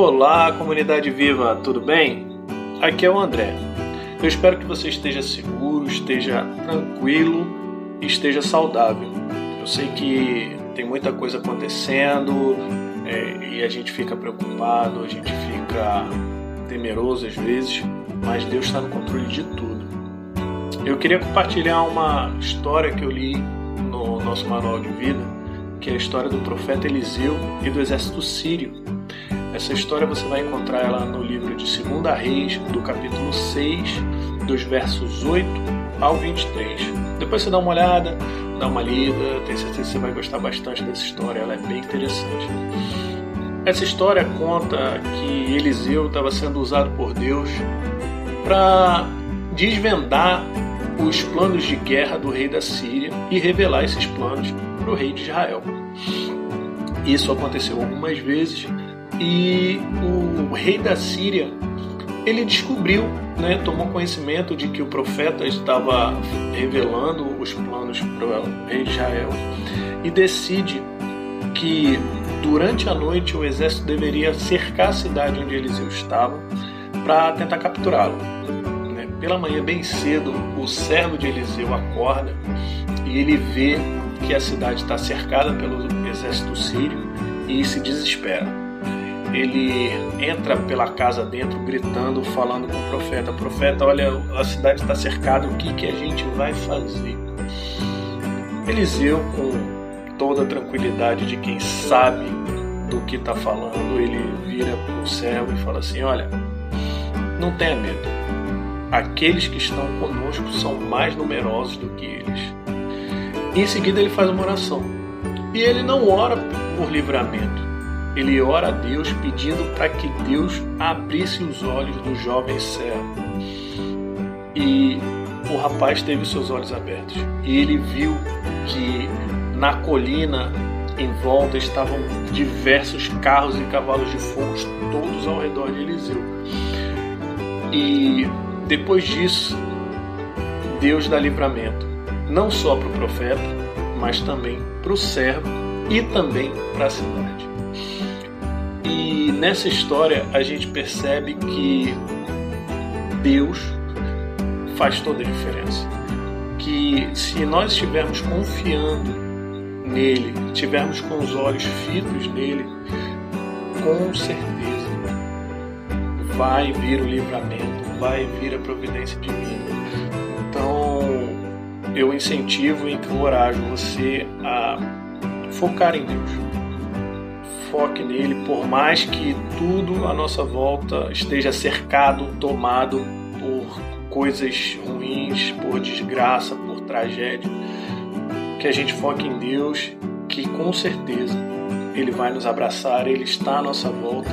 Olá, comunidade viva, tudo bem? Aqui é o André. Eu espero que você esteja seguro, esteja tranquilo e esteja saudável. Eu sei que tem muita coisa acontecendo é, e a gente fica preocupado, a gente fica temeroso às vezes, mas Deus está no controle de tudo. Eu queria compartilhar uma história que eu li no nosso manual de vida, que é a história do profeta Eliseu e do exército sírio essa história você vai encontrar ela no livro de 2 Reis, do capítulo 6, dos versos 8 ao 23. Depois você dá uma olhada, dá uma lida, tenho certeza que você vai gostar bastante dessa história, ela é bem interessante. Essa história conta que Eliseu estava sendo usado por Deus para desvendar os planos de guerra do rei da Síria e revelar esses planos para o rei de Israel. Isso aconteceu algumas vezes e o rei da Síria ele descobriu, né, tomou conhecimento de que o profeta estava revelando os planos para o rei Israel e decide que durante a noite o exército deveria cercar a cidade onde Eliseu estava para tentar capturá-lo. Né. Pela manhã, bem cedo, o servo de Eliseu acorda e ele vê que a cidade está cercada pelo exército sírio e se desespera ele entra pela casa dentro gritando, falando com o profeta: Profeta, olha, a cidade está cercada, o que, que a gente vai fazer? Eliseu, com toda a tranquilidade de quem sabe do que está falando, ele vira para o servo e fala assim: Olha, não tenha medo, aqueles que estão conosco são mais numerosos do que eles. Em seguida, ele faz uma oração e ele não ora por livramento ele ora a Deus pedindo para que Deus abrisse os olhos do jovem servo. E o rapaz teve seus olhos abertos e ele viu que na colina em volta estavam diversos carros e cavalos de fogo, todos ao redor de Eliseu. E depois disso, Deus dá livramento, não só para o profeta, mas também para o servo e também para a cidade. Nessa história a gente percebe que Deus faz toda a diferença. Que se nós estivermos confiando nele, estivermos com os olhos fitos nele, com certeza vai vir o livramento, vai vir a providência divina. Então eu incentivo e encorajo você a focar em Deus foque nele, por mais que tudo à nossa volta esteja cercado, tomado por coisas ruins, por desgraça, por tragédia. Que a gente foque em Deus, que com certeza Ele vai nos abraçar, Ele está à nossa volta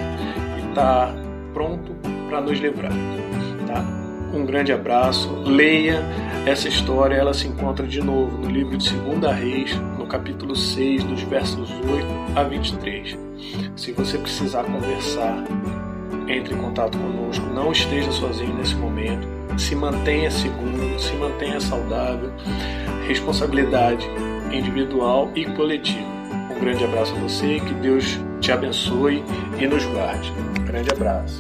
e está pronto para nos livrar. Tá? Um grande abraço, leia essa história, ela se encontra de novo no livro de 2 Reis, no capítulo 6, dos versos 8 a 23. Se você precisar conversar, entre em contato conosco, não esteja sozinho nesse momento, se mantenha seguro, se mantenha saudável, responsabilidade individual e coletiva. Um grande abraço a você, que Deus te abençoe e nos guarde. Um grande abraço.